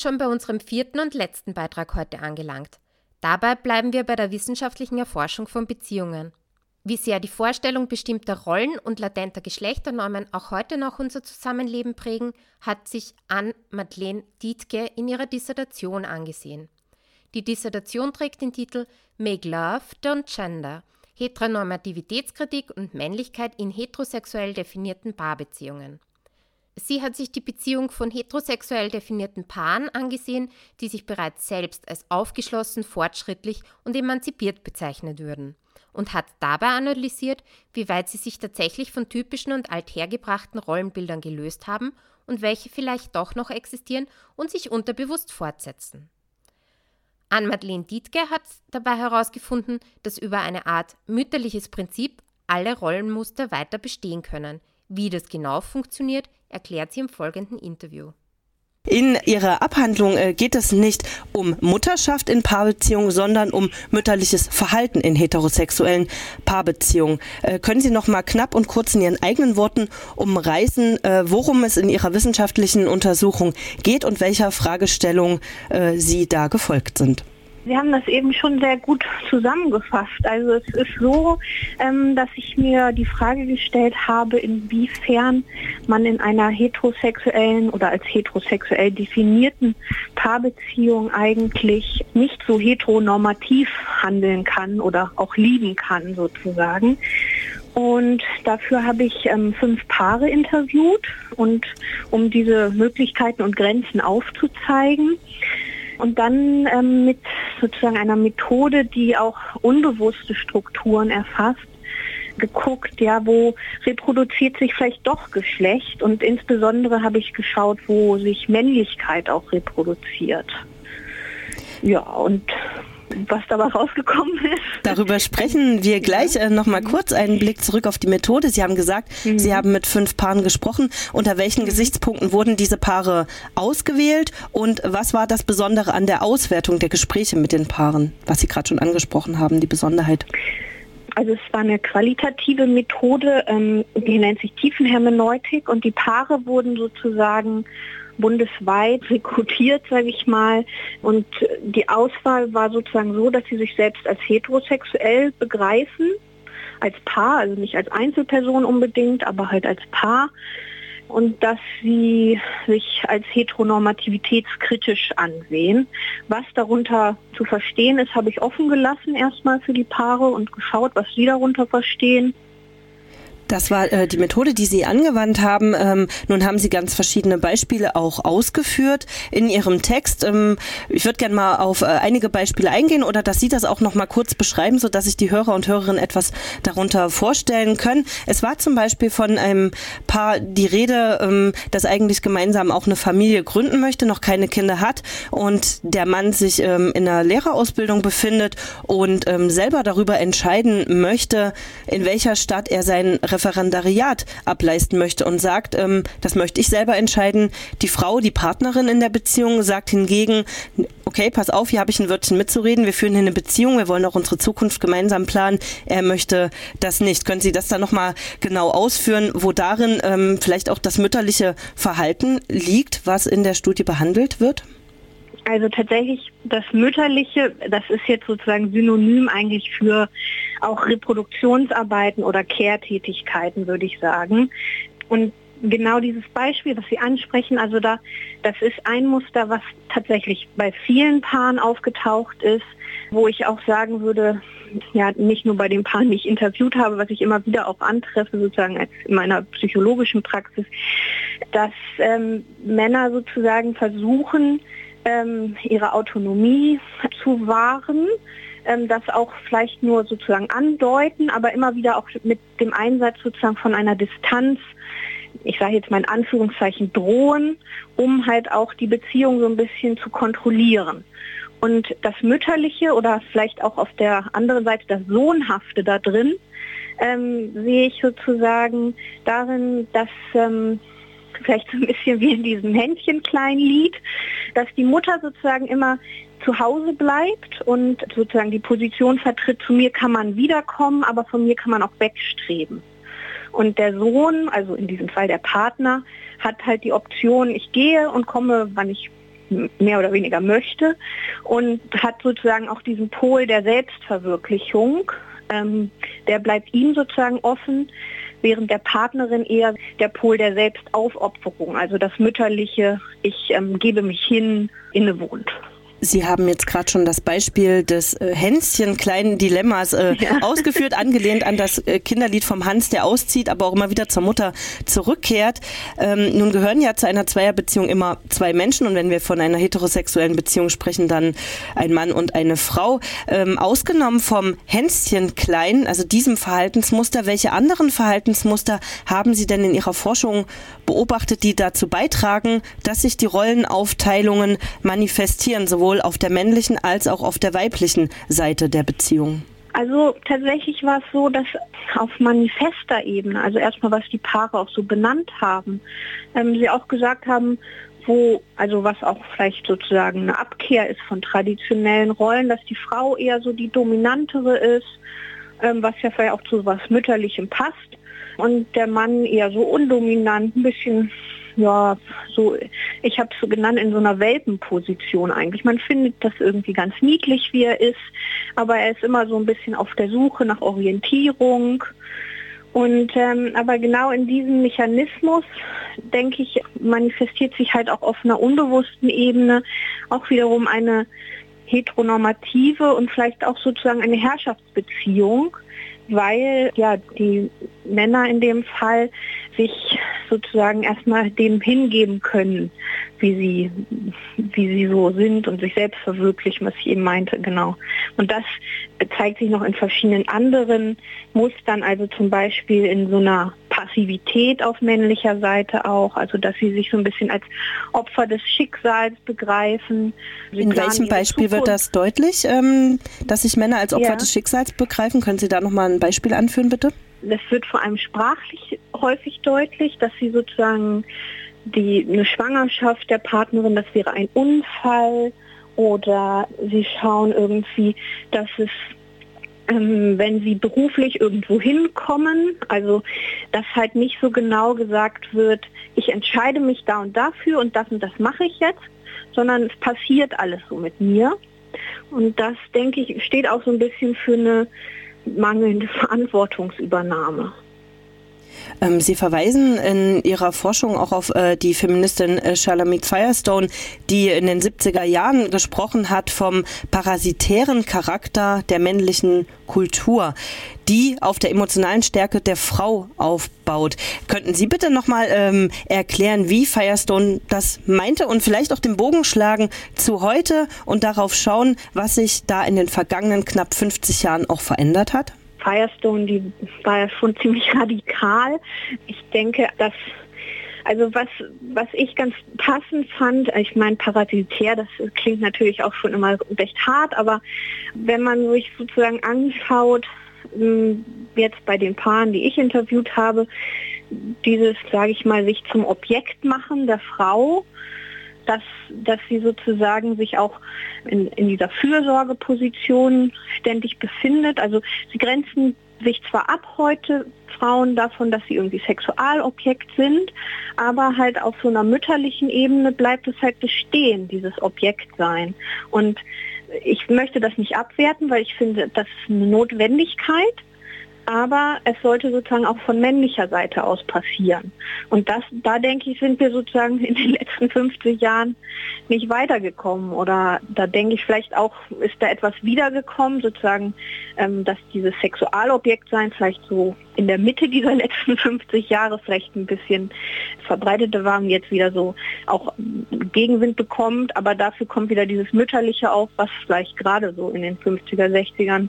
Schon bei unserem vierten und letzten Beitrag heute angelangt. Dabei bleiben wir bei der wissenschaftlichen Erforschung von Beziehungen. Wie sehr die Vorstellung bestimmter Rollen und latenter Geschlechternormen auch heute noch unser Zusammenleben prägen, hat sich Anne-Madeleine Dietke in ihrer Dissertation angesehen. Die Dissertation trägt den Titel Make Love, Don't Gender – Heteronormativitätskritik und Männlichkeit in heterosexuell definierten Paarbeziehungen. Sie hat sich die Beziehung von heterosexuell definierten Paaren angesehen, die sich bereits selbst als aufgeschlossen, fortschrittlich und emanzipiert bezeichnet würden und hat dabei analysiert, wie weit sie sich tatsächlich von typischen und althergebrachten Rollenbildern gelöst haben und welche vielleicht doch noch existieren und sich unterbewusst fortsetzen. Anne-Madeleine Dietke hat dabei herausgefunden, dass über eine Art mütterliches Prinzip alle Rollenmuster weiter bestehen können. Wie das genau funktioniert, erklärt sie im folgenden Interview. In Ihrer Abhandlung äh, geht es nicht um Mutterschaft in Paarbeziehungen, sondern um mütterliches Verhalten in heterosexuellen Paarbeziehungen. Äh, können Sie noch mal knapp und kurz in Ihren eigenen Worten umreißen, äh, worum es in Ihrer wissenschaftlichen Untersuchung geht und welcher Fragestellung Sie da gefolgt sind? Sie haben das eben schon sehr gut zusammengefasst. Also es ist so, ähm, dass ich mir die Frage gestellt habe, inwiefern man in einer heterosexuellen oder als heterosexuell definierten Paarbeziehung eigentlich nicht so heteronormativ handeln kann oder auch lieben kann sozusagen. Und dafür habe ich ähm, fünf Paare interviewt und um diese Möglichkeiten und Grenzen aufzuzeigen und dann ähm, mit sozusagen einer Methode, die auch unbewusste Strukturen erfasst, geguckt, ja, wo reproduziert sich vielleicht doch Geschlecht und insbesondere habe ich geschaut, wo sich Männlichkeit auch reproduziert. Ja, und was dabei rausgekommen ist. Darüber sprechen wir gleich äh, noch mal kurz einen Blick zurück auf die Methode. Sie haben gesagt, mhm. Sie haben mit fünf Paaren gesprochen. Unter welchen mhm. Gesichtspunkten wurden diese Paare ausgewählt und was war das Besondere an der Auswertung der Gespräche mit den Paaren, was Sie gerade schon angesprochen haben, die Besonderheit? Also es war eine qualitative Methode, ähm, die nennt sich Tiefenhermeneutik und die Paare wurden sozusagen bundesweit rekrutiert, sage ich mal. Und die Auswahl war sozusagen so, dass sie sich selbst als heterosexuell begreifen, als Paar, also nicht als Einzelperson unbedingt, aber halt als Paar. Und dass sie sich als heteronormativitätskritisch ansehen. Was darunter zu verstehen ist, habe ich offen gelassen erstmal für die Paare und geschaut, was sie darunter verstehen. Das war äh, die Methode, die Sie angewandt haben. Ähm, nun haben Sie ganz verschiedene Beispiele auch ausgeführt in Ihrem Text. Ähm, ich würde gerne mal auf äh, einige Beispiele eingehen oder dass Sie das auch noch mal kurz beschreiben, so dass sich die Hörer und Hörerinnen etwas darunter vorstellen können. Es war zum Beispiel von einem Paar die Rede, ähm, das eigentlich gemeinsam auch eine Familie gründen möchte, noch keine Kinder hat und der Mann sich ähm, in einer Lehrerausbildung befindet und ähm, selber darüber entscheiden möchte, in welcher Stadt er sein Referendariat ableisten möchte und sagt, ähm, das möchte ich selber entscheiden. Die Frau, die Partnerin in der Beziehung sagt hingegen, okay, pass auf, hier habe ich ein Wörtchen mitzureden, wir führen hier eine Beziehung, wir wollen auch unsere Zukunft gemeinsam planen. Er möchte das nicht. Können Sie das dann nochmal genau ausführen, wo darin ähm, vielleicht auch das mütterliche Verhalten liegt, was in der Studie behandelt wird? Also tatsächlich das Mütterliche, das ist jetzt sozusagen synonym eigentlich für auch Reproduktionsarbeiten oder Kehrtätigkeiten, würde ich sagen. Und genau dieses Beispiel, was Sie ansprechen, also da, das ist ein Muster, was tatsächlich bei vielen Paaren aufgetaucht ist, wo ich auch sagen würde, ja, nicht nur bei den Paaren, die ich interviewt habe, was ich immer wieder auch antreffe, sozusagen als in meiner psychologischen Praxis, dass ähm, Männer sozusagen versuchen, ähm, ihre Autonomie zu wahren, ähm, das auch vielleicht nur sozusagen andeuten, aber immer wieder auch mit dem Einsatz sozusagen von einer Distanz, ich sage jetzt mal in Anführungszeichen drohen, um halt auch die Beziehung so ein bisschen zu kontrollieren. Und das Mütterliche oder vielleicht auch auf der anderen Seite das Sohnhafte da drin, ähm, sehe ich sozusagen darin, dass ähm, vielleicht so ein bisschen wie in diesem Händchen-Klein-Lied, dass die Mutter sozusagen immer zu Hause bleibt und sozusagen die Position vertritt, zu mir kann man wiederkommen, aber von mir kann man auch wegstreben. Und der Sohn, also in diesem Fall der Partner, hat halt die Option, ich gehe und komme, wann ich mehr oder weniger möchte und hat sozusagen auch diesen Pol der Selbstverwirklichung. Ähm, der bleibt ihm sozusagen offen, während der Partnerin eher der Pol der Selbstaufopferung, also das mütterliche, ich ähm, gebe mich hin, innewohnt. Sie haben jetzt gerade schon das Beispiel des äh, Hänschen kleinen Dilemmas äh, ja. ausgeführt, angelehnt an das äh, Kinderlied vom Hans, der auszieht, aber auch immer wieder zur Mutter zurückkehrt. Ähm, nun gehören ja zu einer Zweierbeziehung immer zwei Menschen und wenn wir von einer heterosexuellen Beziehung sprechen, dann ein Mann und eine Frau. Ähm, ausgenommen vom Hänschen klein, also diesem Verhaltensmuster, welche anderen Verhaltensmuster haben Sie denn in Ihrer Forschung beobachtet, die dazu beitragen, dass sich die Rollenaufteilungen manifestieren, sowohl sowohl auf der männlichen als auch auf der weiblichen Seite der Beziehung? Also tatsächlich war es so, dass auf manifester Ebene, also erstmal was die Paare auch so benannt haben, ähm, sie auch gesagt haben, wo, also was auch vielleicht sozusagen eine Abkehr ist von traditionellen Rollen, dass die Frau eher so die dominantere ist, ähm, was ja vielleicht auch zu was Mütterlichem passt und der Mann eher so undominant, ein bisschen ja, so, ich habe es so genannt, in so einer Welpenposition eigentlich. Man findet das irgendwie ganz niedlich, wie er ist, aber er ist immer so ein bisschen auf der Suche nach Orientierung. Und ähm, aber genau in diesem Mechanismus, denke ich, manifestiert sich halt auch auf einer unbewussten Ebene auch wiederum eine heteronormative und vielleicht auch sozusagen eine Herrschaftsbeziehung, weil ja die Männer in dem Fall sich sozusagen erstmal dem hingeben können, wie sie, wie sie so sind und sich selbst verwirklichen, was ich eben meinte, genau. Und das zeigt sich noch in verschiedenen anderen Mustern, also zum Beispiel in so einer Passivität auf männlicher Seite auch, also dass sie sich so ein bisschen als Opfer des Schicksals begreifen. Sie in welchem Beispiel Zukunft. wird das deutlich, ähm, dass sich Männer als Opfer ja. des Schicksals begreifen? Können Sie da nochmal ein Beispiel anführen, bitte? Das wird vor allem sprachlich häufig deutlich, dass sie sozusagen die, eine Schwangerschaft der Partnerin, das wäre ein Unfall oder sie schauen irgendwie, dass es ähm, wenn sie beruflich irgendwo hinkommen, also dass halt nicht so genau gesagt wird, ich entscheide mich da und dafür und das und das mache ich jetzt, sondern es passiert alles so mit mir. Und das, denke ich, steht auch so ein bisschen für eine mangelnde Verantwortungsübernahme. Ähm, Sie verweisen in Ihrer Forschung auch auf äh, die Feministin äh, Shalamit Firestone, die in den 70er Jahren gesprochen hat vom parasitären Charakter der männlichen Kultur, die auf der emotionalen Stärke der Frau aufbaut. Könnten Sie bitte nochmal ähm, erklären, wie Firestone das meinte und vielleicht auch den Bogen schlagen zu heute und darauf schauen, was sich da in den vergangenen knapp 50 Jahren auch verändert hat? Firestone, die war ja schon ziemlich radikal. Ich denke, dass also was, was ich ganz passend fand, ich meine parasitär, das klingt natürlich auch schon immer recht hart, aber wenn man sich sozusagen anschaut, hm, jetzt bei den Paaren, die ich interviewt habe, dieses, sage ich mal, sich zum Objekt machen der Frau, dass, dass sie sozusagen sich auch in, in dieser Fürsorgeposition ständig befindet. Also sie grenzen sich zwar ab heute Frauen davon, dass sie irgendwie Sexualobjekt sind, aber halt auf so einer mütterlichen Ebene bleibt es halt bestehen, dieses Objektsein. Und ich möchte das nicht abwerten, weil ich finde, das ist eine Notwendigkeit aber es sollte sozusagen auch von männlicher Seite aus passieren. Und das, da denke ich, sind wir sozusagen in den letzten 50 Jahren nicht weitergekommen. Oder da denke ich vielleicht auch, ist da etwas wiedergekommen, sozusagen, ähm, dass dieses Sexualobjekt sein vielleicht so in der Mitte dieser letzten 50 Jahre vielleicht ein bisschen verbreitete war und jetzt wieder so auch Gegenwind bekommt. Aber dafür kommt wieder dieses Mütterliche auf, was vielleicht gerade so in den 50er, 60ern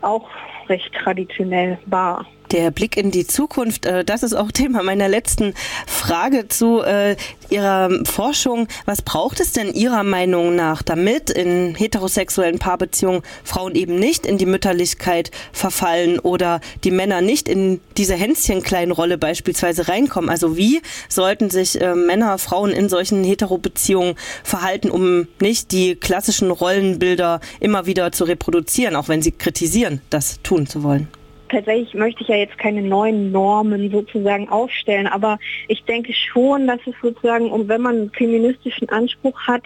auch recht traditionell war. Der Blick in die Zukunft, äh, das ist auch Thema meiner letzten Frage zu äh, Ihrer Forschung. Was braucht es denn Ihrer Meinung nach, damit in heterosexuellen Paarbeziehungen Frauen eben nicht in die Mütterlichkeit verfallen oder die Männer nicht in diese Hänschenkleinen-Rolle beispielsweise reinkommen? Also wie sollten sich äh, Männer, Frauen in solchen Hetero-Beziehungen verhalten, um nicht die klassischen Rollenbilder immer wieder zu reproduzieren, auch wenn sie kritisieren, das tun zu wollen? Tatsächlich möchte ich ja jetzt keine neuen Normen sozusagen aufstellen, aber ich denke schon, dass es sozusagen, um wenn man einen feministischen Anspruch hat,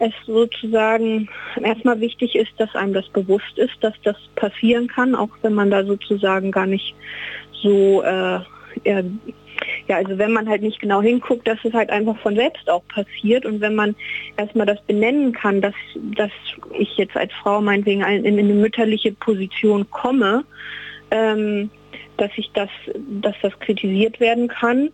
es sozusagen erstmal wichtig ist, dass einem das bewusst ist, dass das passieren kann, auch wenn man da sozusagen gar nicht so äh, ja, also wenn man halt nicht genau hinguckt, dass es halt einfach von selbst auch passiert. Und wenn man erstmal das benennen kann, dass, dass ich jetzt als Frau meinetwegen in, in eine mütterliche Position komme, ähm, dass ich das, dass das kritisiert werden kann.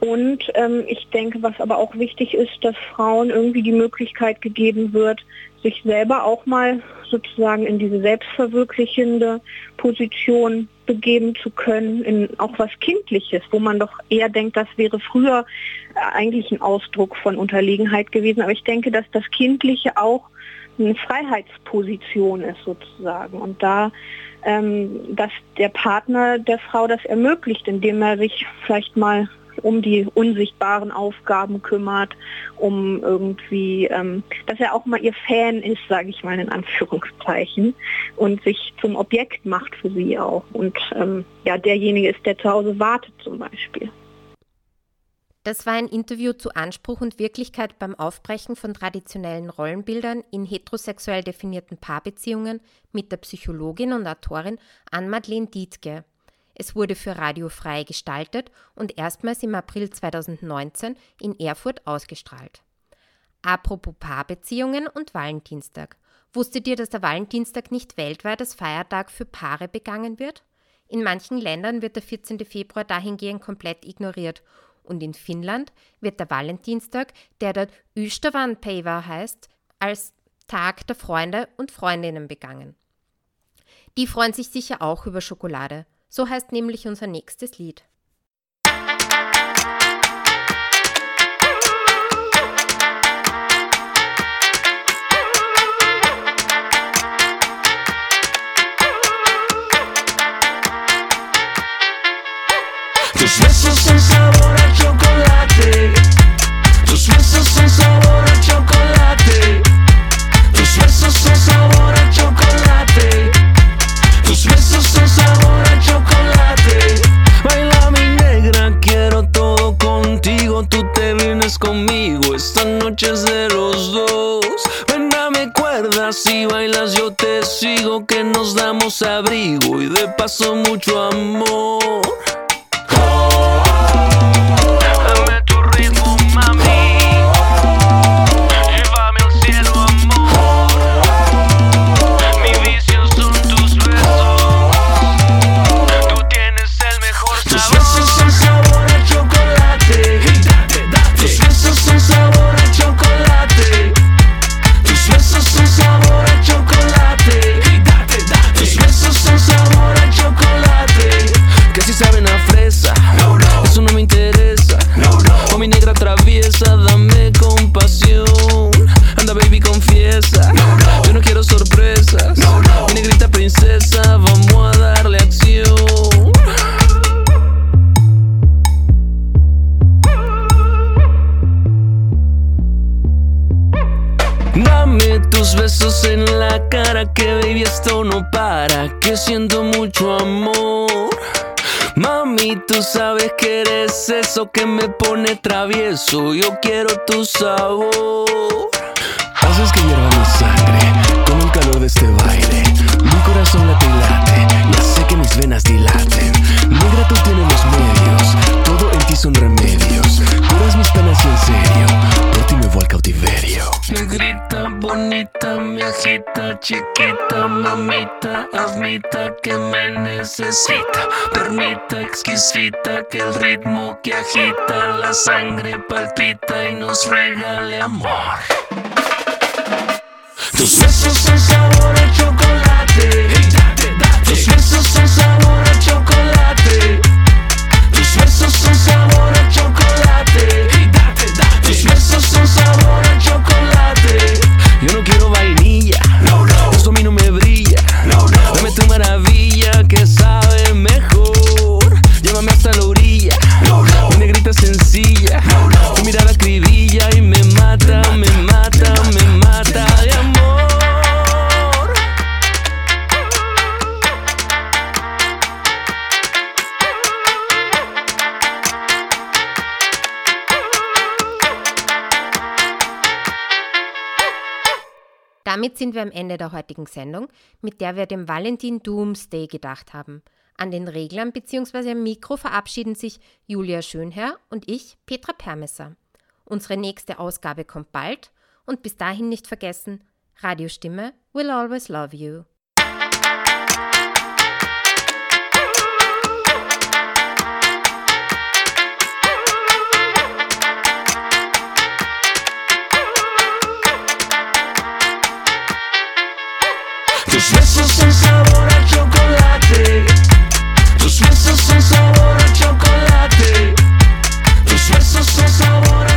Und ähm, ich denke, was aber auch wichtig ist, dass Frauen irgendwie die Möglichkeit gegeben wird, sich selber auch mal sozusagen in diese selbstverwirklichende Position begeben zu können, in auch was Kindliches, wo man doch eher denkt, das wäre früher eigentlich ein Ausdruck von Unterlegenheit gewesen. Aber ich denke, dass das Kindliche auch eine Freiheitsposition ist sozusagen. Und da, ähm, dass der Partner der Frau das ermöglicht, indem er sich vielleicht mal um die unsichtbaren Aufgaben kümmert, um irgendwie, ähm, dass er auch mal ihr Fan ist, sage ich mal in Anführungszeichen, und sich zum Objekt macht für sie auch. Und ähm, ja, derjenige ist, der zu Hause wartet zum Beispiel. Das war ein Interview zu Anspruch und Wirklichkeit beim Aufbrechen von traditionellen Rollenbildern in heterosexuell definierten Paarbeziehungen mit der Psychologin und Autorin Ann-Madeleine Dietke. Es wurde für Radio Frei gestaltet und erstmals im April 2019 in Erfurt ausgestrahlt. Apropos Paarbeziehungen und Valentinstag. Wusstet ihr, dass der Valentinstag nicht weltweit als Feiertag für Paare begangen wird? In manchen Ländern wird der 14. Februar dahingehend komplett ignoriert und in Finnland wird der Valentinstag, der dort Ystävänpäivä heißt, als Tag der Freunde und Freundinnen begangen. Die freuen sich sicher auch über Schokolade. So heißt nämlich unser nächstes Lied. Tus besos son sabor a chocolate. Tus besos son sabor a chocolate. Tus besos son sabor a chocolate. Tus besos son sabor a chocolate. Baila mi negra, quiero todo contigo. Tú te vienes conmigo. Esta noche es de los dos. Ven, dame cuerdas si bailas, yo te sigo. Que nos damos abrigo y de paso mucho amor. Travieso, yo quiero tu sabor. Haces que hierva mi sangre con el calor de este baile. Mi corazón late y late, ya sé que mis venas dilaten. Negra, tú tienes los medios, todo en ti son remedios. Curas mis penas y en serio, Negrita bonita, mi agita, chiquita, mamita, admita que me necesita. Permita exquisita que el ritmo que agita la sangre palpita y nos regale amor. Tus besos son sabor a chocolate. Tus besos son sabor a chocolate. Besos son sabor a chocolate. Yo no quiero vainilla. Esto a mí no me brilla. Dame tu maravilla que sabe mejor. Llévame hasta la orilla. Mi negrita sencilla. Tu mirada acribilla y me mata, me mata, me damit sind wir am Ende der heutigen Sendung, mit der wir dem Valentin Doomsday gedacht haben. An den Reglern bzw. am Mikro verabschieden sich Julia Schönherr und ich, Petra Permesser. Unsere nächste Ausgabe kommt bald und bis dahin nicht vergessen, Radiostimme will always love you. Tus besos son sabor a chocolate. Tus besos son sabor a chocolate. Tus besos son sabor a